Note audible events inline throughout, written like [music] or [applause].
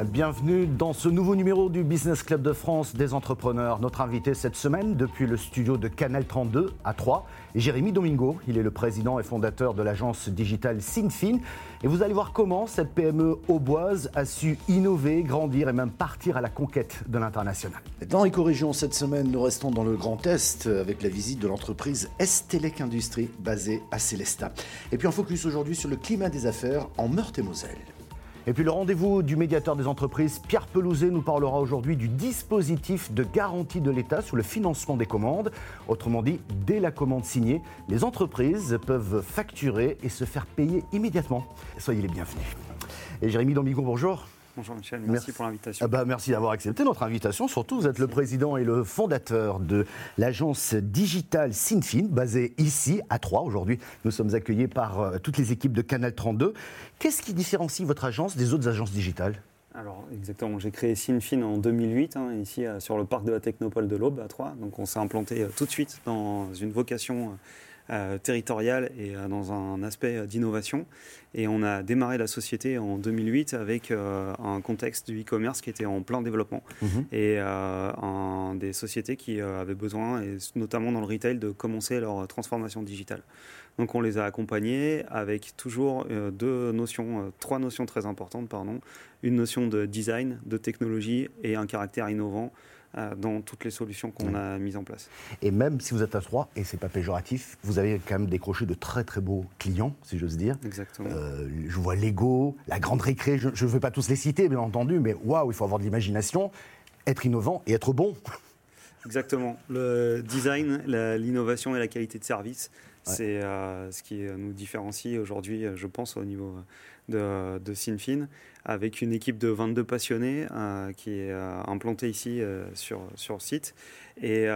Bienvenue dans ce nouveau numéro du Business Club de France des entrepreneurs. Notre invité cette semaine, depuis le studio de Canal 32 à 3, est Jérémy Domingo. Il est le président et fondateur de l'agence digitale Sinfin. Et vous allez voir comment cette PME auboise a su innover, grandir et même partir à la conquête de l'international. Dans Éco-Région, cette semaine, nous restons dans le Grand Est avec la visite de l'entreprise Estelec Industrie basée à Célestat. Et puis un focus aujourd'hui sur le climat des affaires en Meurthe-et-Moselle. Et puis le rendez-vous du médiateur des entreprises, Pierre Pelouzet, nous parlera aujourd'hui du dispositif de garantie de l'État sur le financement des commandes. Autrement dit, dès la commande signée, les entreprises peuvent facturer et se faire payer immédiatement. Soyez les bienvenus. Et Jérémy Dombigo, bonjour. Bonjour Michel, merci, pour l'invitation. Ah bah, merci d'avoir accepté notre invitation. Surtout, vous êtes le président et le fondateur de l'agence digitale Sinfin, basée ici à Troyes. Aujourd'hui, nous sommes accueillis par euh, toutes les équipes de Canal 32. Qu'est-ce qui différencie votre agence des autres agences digitales? Alors exactement, j'ai créé Sinfin en 2008, hein, ici euh, sur le parc de la Technopole de l'Aube à Troyes. Donc on s'est implanté euh, tout de suite dans une vocation euh, territoriale et euh, dans un aspect d'innovation. Et on a démarré la société en 2008 avec euh, un contexte du e-commerce qui était en plein développement Mhm. et un, des sociétés qui avaient besoin, et notamment dans le retail, de commencer leur transformation digitale. Donc on les a accompagnés avec toujours deux notions, trois notions très importantes, pardon, une notion de design, de technologie et un caractère innovant euh, dans toutes les solutions qu'on a mises en place. Et même si vous êtes à Troyes, et c'est pas péjoratif, vous avez quand même décroché de très très beaux clients, si j'ose dire. Exactement. Euh, je vois Lego, la Grande Récré, je ne veux pas tous les citer, bien entendu, mais waouh, il faut avoir de l'imagination, être innovant et être bon. Exactement. Le design, l'innovation et la qualité de service, c'est euh, ce qui nous différencie aujourd'hui, je pense, au niveau de, de Sinfin, avec une équipe de 22 passionnés euh, qui est euh, implantée ici euh, sur, sur le site et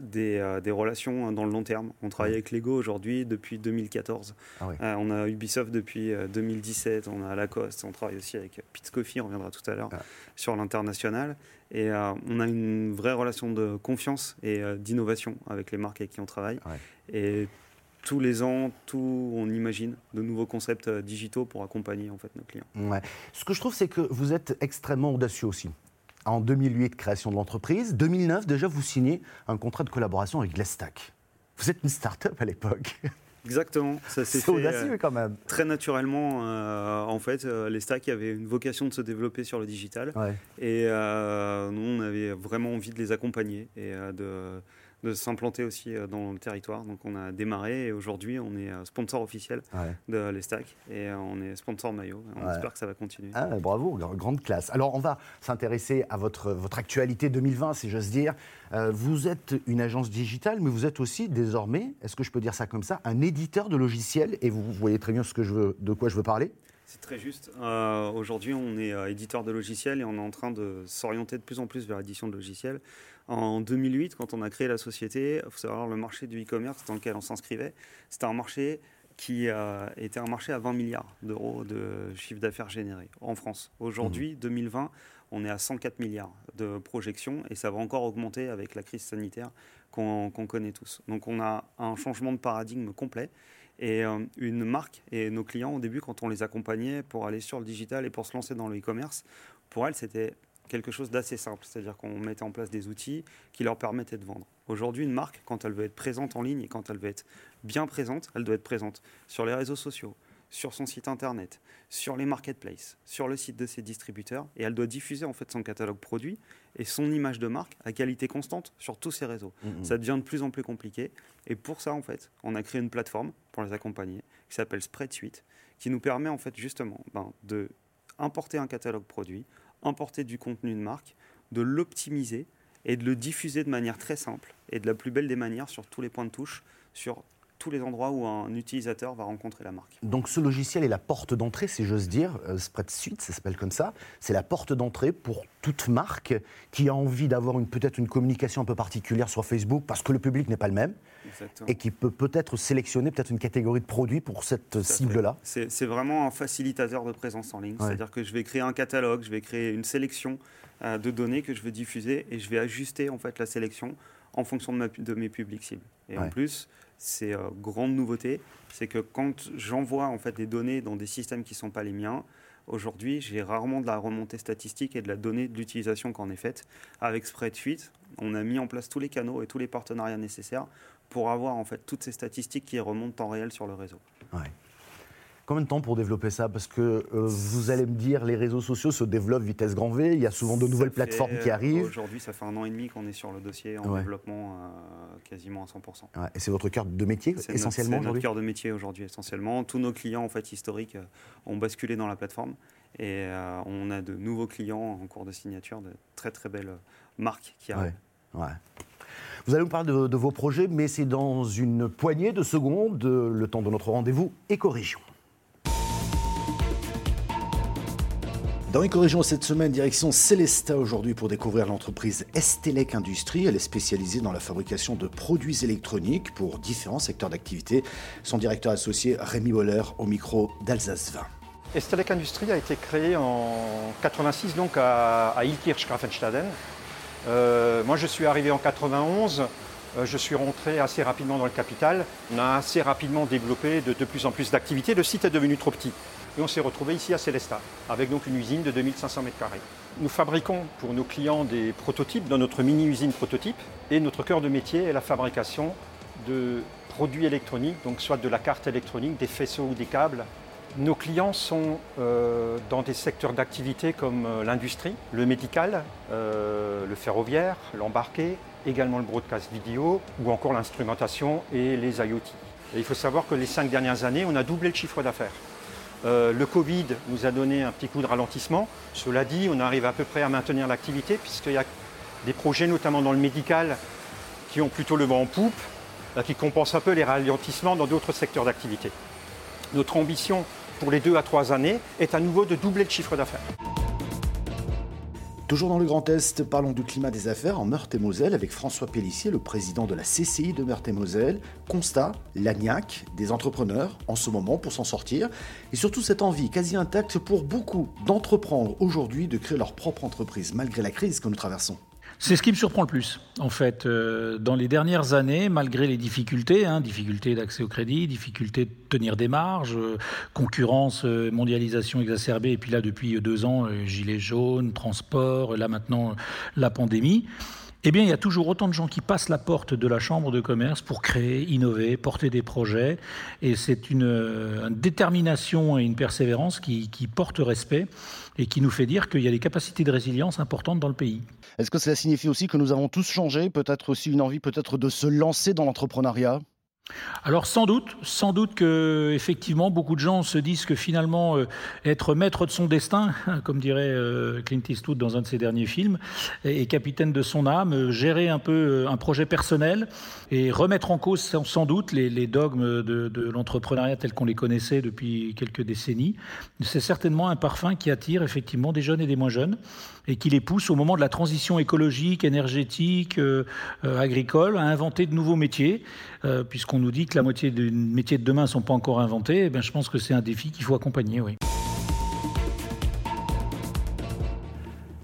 des, des relations dans le long terme. On travaille avec Lego aujourd'hui depuis 2014. Ah oui. On a Ubisoft depuis euh, 2017, on a Lacoste, on travaille aussi avec Pete Coffee, on reviendra tout à l'heure, Ah. sur l'international. Et on a une vraie relation de confiance et d'innovation avec les marques avec qui on travaille. Ouais. Et tous les ans, tout, on imagine de nouveaux concepts euh, digitaux pour accompagner en fait nos clients. Ouais. Ce que je trouve, c'est que vous êtes extrêmement audacieux aussi. En 2008, création de l'entreprise. 2009, déjà, vous signez un contrat de collaboration avec Glestack. Vous êtes une start-up à l'époque. Exactement, ça s'est C'est fait audacieux euh, quand même. très naturellement. euh, en fait, euh, les stacks avaient une vocation de se développer sur le digital. Ouais. Et euh, nous, on avait vraiment envie de les accompagner et de, de s'implanter aussi euh, dans le territoire. Donc, on a démarré et aujourd'hui, on est euh, sponsor officiel Ouais. de les stacks et euh, on est sponsor maillot. On Ouais. espère que ça va continuer. Ah, bravo, gr- grande classe. Alors, on va s'intéresser à votre, votre actualité 2020, si j'ose dire. Euh, vous êtes une agence digitale, mais vous êtes aussi désormais, est-ce que je peux dire ça comme ça, un éditeur de logiciels, et vous, vous voyez très bien ce que je veux, de quoi je veux parler. C'est très juste. Euh, Aujourd'hui, on est euh, éditeur de logiciels et on est en train de s'orienter de plus en plus vers l'édition de logiciels. En 2008, quand on a créé la société, il faut savoir le marché du e-commerce dans lequel on s'inscrivait, c'était un marché qui euh, était un marché à 20 milliards d'euros de chiffre d'affaires généré en France. Aujourd'hui, 2020, on est à 104 milliards de projections et ça va encore augmenter avec la crise sanitaire qu'on qu'on connaît tous. Donc on a un changement de paradigme complet. Et euh, une marque et nos clients, au début, quand on les accompagnait pour aller sur le digital et pour se lancer dans le e-commerce, pour elles, c'était quelque chose d'assez simple. C'est-à-dire qu'on mettait en place des outils qui leur permettaient de vendre. Aujourd'hui, une marque, quand elle veut être présente en ligne et quand elle veut être bien présente, elle doit être présente sur les réseaux sociaux, sur son site internet, sur les marketplaces, sur le site de ses distributeurs, et elle doit diffuser en fait son catalogue produit et son image de marque à qualité constante sur tous ces réseaux. Ça devient de plus en plus compliqué, et pour ça en fait, on a créé une plateforme pour les accompagner qui s'appelle Spreadsuite, qui nous permet en fait justement ben, de importer un catalogue produit, importer du contenu de marque, de l'optimiser et de le diffuser de manière très simple et de la plus belle des manières sur tous les points de touche, sur tous les endroits où un utilisateur va rencontrer la marque. Donc ce logiciel est la porte d'entrée, si j'ose dire, euh, Spreadsuite, ça s'appelle comme ça. C'est la porte d'entrée pour toute marque qui a envie d'avoir une, peut-être une communication un peu particulière sur Facebook parce que le public n'est pas le même Exactement. et qui peut peut-être sélectionner peut-être une catégorie de produits pour cette cible-là. C'est c'est vraiment un facilitateur de présence en ligne. Ouais. C'est-à-dire que je vais créer un catalogue, je vais créer une sélection euh, de données que je vais diffuser et je vais ajuster en fait la sélection en fonction de, mes publics cibles. Et en plus, c'est grande nouveauté, c'est que quand j'envoie en fait des données dans des systèmes qui ne sont pas les miens, Aujourd'hui, j'ai rarement de la remontée statistique et de la donnée de l'utilisation qu'en est faite. Avec Spreadsheet, on a mis en place tous les canaux et tous les partenariats nécessaires pour avoir en fait toutes ces statistiques qui remontent en réel sur le réseau. Combien de temps pour développer ça Parce que euh, vous allez me dire, les réseaux sociaux se développent vitesse grand V, il y a souvent de nouvelles plateformes qui arrivent. Aujourd'hui, ça fait un an et demi qu'on est sur le dossier en développement euh, quasiment à 100%. Et c'est votre cœur de métier essentiellement C'est notre cœur de métier aujourd'hui essentiellement. Tous nos clients en fait historiques euh, ont basculé dans la plateforme et on a de nouveaux clients en cours de signature, de très très belles marques qui arrivent. Vous allez nous parler de, de vos projets, mais c'est dans une poignée de secondes, le temps de notre rendez-vous éco-région. Dans corrigeons cette semaine, direction Célesta aujourd'hui pour découvrir l'entreprise Estelec Industrie. Elle est spécialisée dans la fabrication de produits électroniques pour différents secteurs d'activité. Son directeur associé Rémi Woller au micro d'Alsace 20. Estelec Industrie a été créée en 86 donc à, à Ilkirch Grafenstaden. Euh, moi je suis arrivé en 91. Euh, je suis rentré assez rapidement dans le capital. On a assez rapidement développé de, de plus en plus d'activités. Le site est devenu trop petit. Et on s'est retrouvé ici à Célestat, avec donc une usine de 2500 m2. Nous fabriquons pour nos clients des prototypes dans notre mini-usine prototype. Et notre cœur de métier est la fabrication de produits électroniques, donc soit de la carte électronique, des faisceaux ou des câbles. Nos clients sont euh, dans des secteurs d'activité comme euh, l'industrie, le médical, euh, le ferroviaire, l'embarqué, également le broadcast vidéo ou encore l'instrumentation et les IoT. Et il faut savoir que les cinq dernières années, on a doublé le chiffre d'affaires. Euh, le Covid nous a donné un petit coup de ralentissement. Cela dit, on arrive à peu près à maintenir l'activité puisqu'il y a des projets, notamment dans le médical, qui ont plutôt le vent en poupe, euh, qui compensent un peu les ralentissements dans d'autres secteurs d'activité. Notre ambition pour les deux à trois années est à nouveau de doubler le chiffre d'affaires. Toujours dans le Grand Est, parlons du climat des affaires en Meurthe-et-Moselle avec François Pellissier, le président de la CCI de Meurthe-et-Moselle. Constat, l'agnac des entrepreneurs en ce moment pour s'en sortir et surtout cette envie quasi intacte pour beaucoup d'entreprendre aujourd'hui de créer leur propre entreprise malgré la crise que nous traversons. C'est ce qui me surprend le plus, en fait. Euh, dans les dernières années, malgré les difficultés, hein, difficultés d'accès au crédit, difficultés de tenir des marges, euh, concurrence, euh, mondialisation exacerbée, et puis là, depuis deux ans, gilets jaunes, transport, là maintenant, la pandémie. Eh bien, il y a toujours autant de gens qui passent la porte de la chambre de commerce pour créer, innover, porter des projets. Et c'est une, détermination et une persévérance qui, qui portent respect et qui nous fait dire qu'il y a des capacités de résilience importantes dans le pays. Est-ce que cela signifie aussi que nous avons tous changé, peut-être aussi une envie peut-être de se lancer dans l'entrepreneuriat? Alors sans doute, sans doute que effectivement beaucoup de gens se disent que finalement euh, être maître de son destin, [laughs] comme dirait euh, Clint Eastwood dans un de ses derniers films, et, capitaine de son âme, euh, gérer un peu un projet personnel et remettre en cause sans, doute les, dogmes de, de l'entrepreneuriat tels qu'on les connaissait depuis quelques décennies, c'est certainement un parfum qui attire effectivement des jeunes et des moins jeunes et qui les pousse au moment de la transition écologique, énergétique, agricole, à inventer de nouveaux métiers, euh, puisqu'on nous dit que la moitié des métiers de demain ne sont pas encore inventés. Eh bien, je pense que c'est un défi qu'il faut accompagner, oui.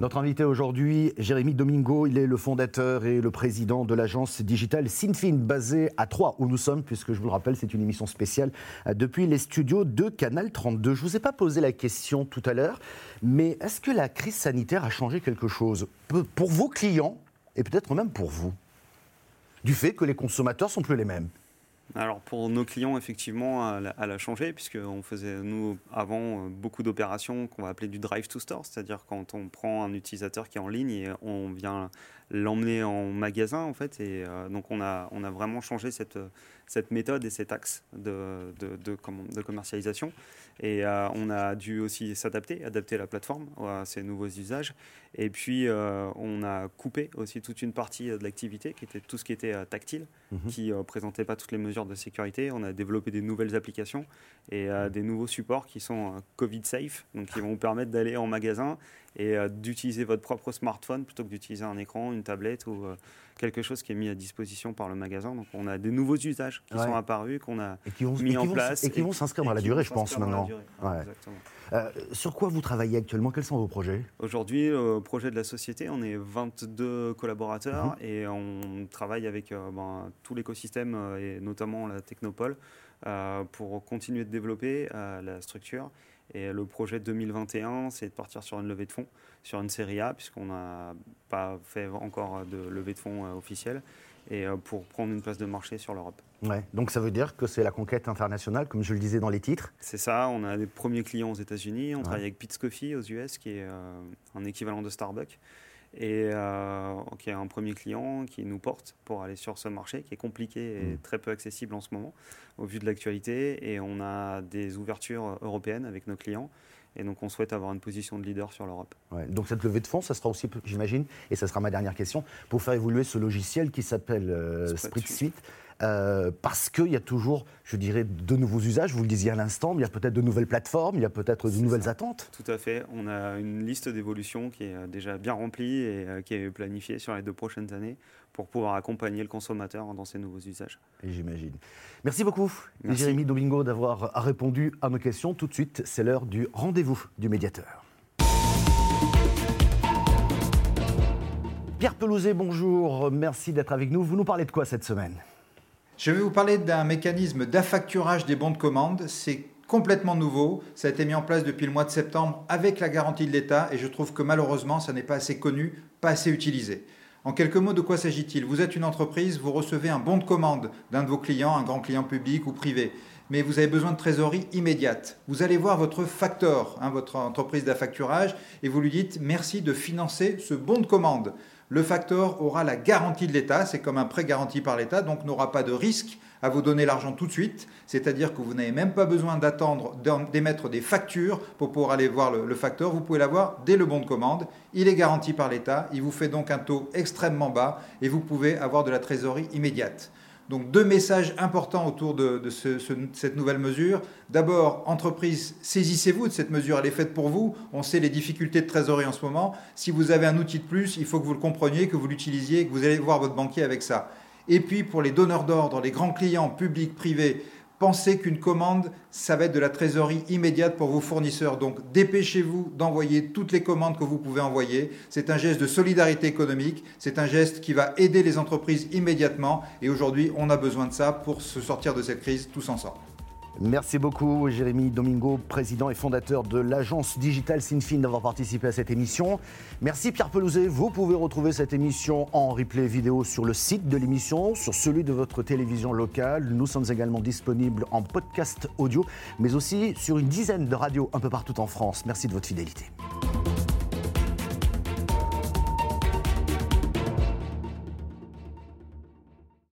Notre invité aujourd'hui, Jérémy Domingo, il est le fondateur et le président de l'agence digitale Sinfin, basée à Troyes, où nous sommes, puisque je vous le rappelle, c'est une émission spéciale euh, depuis les studios de Canal 32. Je ne vous ai pas posé la question tout à l'heure, mais est-ce que la crise sanitaire a changé quelque chose pour vos clients et peut-être même pour vous? Du fait que les consommateurs sont plus les mêmes alors pour nos clients, effectivement, elle, a changé, puisqu'on faisait, nous, avant, euh, beaucoup d'opérations qu'on va appeler du drive to store, c'est-à-dire quand on prend un utilisateur qui est en ligne et on vient l'emmener en magasin, en fait. Et euh, donc on a, on a vraiment changé cette, cette méthode et cet axe de, de, de, commercialisation. Et euh, on a dû aussi s'adapter, adapter la plateforme à ces nouveaux usages. Et puis, euh, on a coupé aussi toute une partie de l'activité, qui était tout ce qui était tactile, mhm. qui ne présentait pas toutes les mesures mesures de sécurité. On a développé des nouvelles applications et des nouveaux supports qui sont Covid safe, donc qui vont vous permettre d'aller en magasin et d'utiliser votre propre smartphone plutôt que d'utiliser un écran, une tablette ou quelque chose qui est mis à disposition par le magasin. Donc on a des nouveaux usages qui sont apparus, qu'on a mis en place. Et qui vont s'inscrire dans la durée, je pense, maintenant. Euh, sur quoi vous travaillez actuellement? Quels sont vos projets? Aujourd'hui, au projet de la société, on est 22 collaborateurs mhm. et on travaille avec euh, ben, tout l'écosystème euh, et notamment la Technopole pour continuer de développer la structure. Et le projet 2021, c'est de partir sur une levée de fonds, sur une série A, puisqu'on n'a pas fait encore de levée de fonds officielle et euh, pour prendre une place de marché sur l'Europe. Ouais, donc ça veut dire que c'est la conquête internationale, comme je le disais dans les titres. C'est ça, on a des premiers clients aux États-Unis, on travaille avec Pete's Coffee aux US, qui est euh, un équivalent de Starbucks, et euh, qui est un premier client qui nous porte pour aller sur ce marché, qui est compliqué et mm. très peu accessible en ce moment, au vu de l'actualité, et on a des ouvertures européennes avec nos clients. Et donc, on souhaite avoir une position de leader sur l'Europe. donc, cette levée de fonds, ça sera aussi, j'imagine, et ça sera ma dernière question, pour faire évoluer ce logiciel qui s'appelle euh, Suite. Euh, parce qu'il y a toujours, je dirais, de nouveaux usages. Vous le disiez à l'instant, il y a peut-être de nouvelles plateformes, il y a peut-être de nouvelles attentes. Tout à fait. On a une liste d'évolution qui est euh, déjà bien remplie et euh, qui est planifiée sur les deux prochaines années pour pouvoir accompagner le consommateur dans ces nouveaux usages. J'imagine. Merci beaucoup, Jérémy Domingo, d'avoir répondu à nos questions. Tout de suite, c'est l'heure du rendez-vous du médiateur. Pierre Pelouzet, bonjour. Merci d'être avec nous. Vous nous parlez de quoi cette semaine? Je vais vous parler d'un mécanisme d'affacturage des bons de commande. C'est complètement nouveau. Ça a été mis en place depuis le mois de septembre avec la garantie de l'État et je trouve que malheureusement, ça n'est pas assez connu, pas assez utilisé. En quelques mots, de quoi s'agit-il? Vous êtes une entreprise, vous recevez un bon de commande d'un de vos clients, un grand client public ou privé, mais vous avez besoin de trésorerie immédiate. Vous allez voir votre facteur, hein, votre entreprise d'affacturage, et vous lui dites merci de financer ce bon de commande. Le facteur aura la garantie de l'État, c'est comme un prêt garanti par l'État, donc n'aura pas de risque à vous donner l'argent tout de suite, c'est-à-dire que vous n'avez même pas besoin d'attendre d'émettre des factures pour pouvoir aller voir le, facteur, vous pouvez l'avoir dès le bon de commande, il est garanti par l'État, il vous fait donc un taux extrêmement bas et vous pouvez avoir de la trésorerie immédiate. Donc deux messages importants autour de, cette nouvelle mesure. D'abord, entreprise, saisissez-vous de cette mesure, elle est faite pour vous. On sait les difficultés de trésorerie en ce moment. Si vous avez un outil de plus, il faut que vous le compreniez, que vous l'utilisiez, que vous allez voir votre banquier avec ça. Et puis pour les donneurs d'ordre, les grands clients publics, privés, pensez qu'une commande, ça va être de la trésorerie immédiate pour vos fournisseurs. Donc dépêchez-vous d'envoyer toutes les commandes que vous pouvez envoyer. C'est un geste de solidarité économique, c'est un geste qui va aider les entreprises immédiatement. Et aujourd'hui, on a besoin de ça pour se sortir de cette crise tous ensemble. Merci beaucoup Jérémy Domingo, président et fondateur de l'agence digitale Sinfin d'avoir participé à cette émission. Merci Pierre Pelouzet, vous pouvez retrouver cette émission en replay vidéo sur le site de l'émission, sur celui de votre télévision locale. Nous sommes également disponibles en podcast audio, mais aussi sur une dizaine de radios un peu partout en France. Merci de votre fidélité.